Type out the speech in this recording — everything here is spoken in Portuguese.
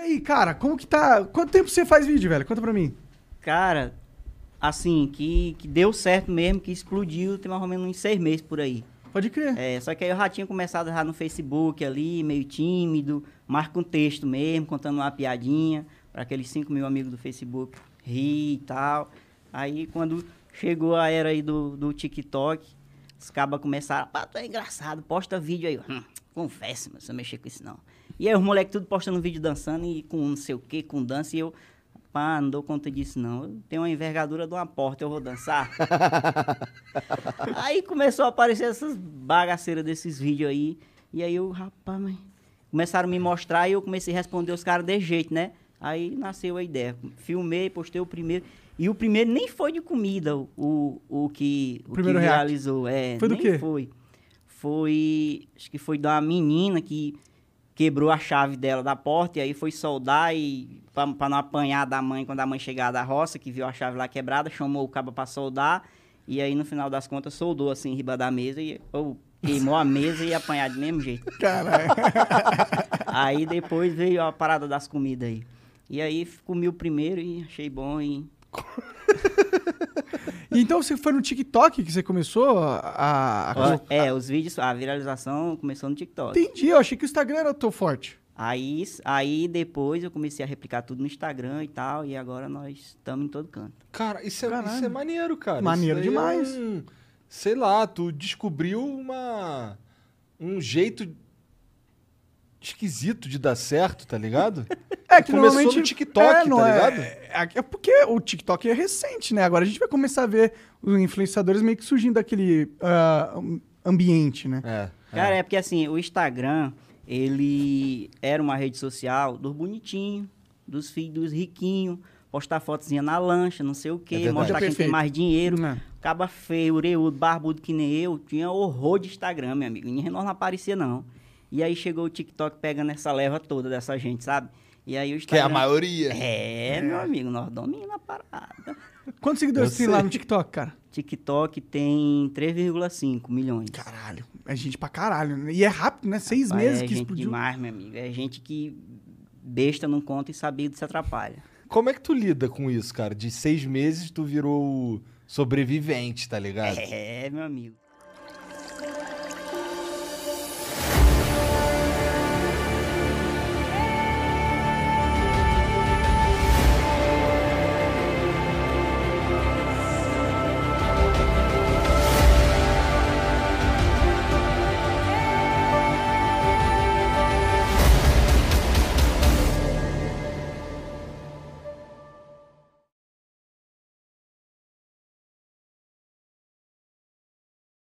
aí, cara, como que tá? Quanto tempo você faz vídeo, velho? Conta pra mim. Cara, assim, que, que deu certo mesmo, que explodiu, tem mais ou menos uns seis meses por aí. Pode crer. É, só que aí eu já tinha começado já no Facebook ali, meio tímido, mais com texto mesmo, contando uma piadinha para aqueles 5 mil amigos do Facebook rir e tal. Aí quando chegou a era aí do, do TikTok, os cabas começaram, pá, tu é engraçado, posta vídeo aí. Hum, conversa, mas você mexer com isso não. E aí os moleques tudo postando vídeo dançando e com não sei o que, com dança, e eu, pá, não dou conta disso não. Eu tenho uma envergadura de uma porta, eu vou dançar. aí começou a aparecer essas bagaceiras desses vídeos aí. E aí eu, rapaz, mas... Começaram a me mostrar e eu comecei a responder os caras de jeito, né? Aí nasceu a ideia. Filmei, postei o primeiro. E o primeiro nem foi de comida, o, o, o que, o Primeiro que realizou. É, Foi do quê? Foi. Foi. Acho que foi da menina que quebrou a chave dela da porta e aí foi soldar e pra, pra não apanhar da mãe quando a mãe chegar da roça, que viu a chave lá quebrada, chamou o cabo pra soldar e aí no final das contas soldou assim em riba da mesa e ou, queimou a mesa e apanhar de mesmo jeito. Caralho. Aí depois veio a parada das comidas aí. E aí comi o primeiro e achei bom E então você foi no TikTok que você começou a. a- É, os vídeos, a viralização começou no TikTok. Entendi, eu achei que o Instagram era o teu forte. Aí, aí depois eu comecei a replicar tudo no Instagram e tal, e agora nós estamos em todo canto. Cara, isso é, Caralho. isso é maneiro, cara. Maneiro Isso aí demais. É um, sei lá, tu descobriu uma um jeito esquisito de dar certo, tá ligado? É que Começou normalmente no TikTok, não tá é- ligado? É, é porque o TikTok é recente, né? Agora a gente vai começar a ver os influenciadores meio que surgindo daquele um- ambiente, né? É. Cara, é porque assim, o Instagram, ele era uma rede social dos bonitinhos, dos filhos dos riquinhos, postar fotozinha na lancha, não sei o É quê, verdade. mostrar quem tem mais dinheiro. É. Caba feio, oreudo, barbudo que nem eu, tinha horror de Instagram, meu amigo. Ninguém não aparecia, não. E aí chegou o TikTok pegando essa leva toda dessa gente, sabe? E aí o Que é a Instagram... maioria. É, meu amigo, nós dominamos a parada. Quantos seguidores tem lá no TikTok, cara? TikTok tem 3,5 milhões. Caralho, é gente pra caralho. né? E é rápido, né? Seis Rapaz, meses é que gente explodiu. demais, meu amigo. É gente que besta não conta e sabido se atrapalha. Como é que tu lida com isso, cara? De seis meses tu virou sobrevivente, tá ligado? É, meu amigo.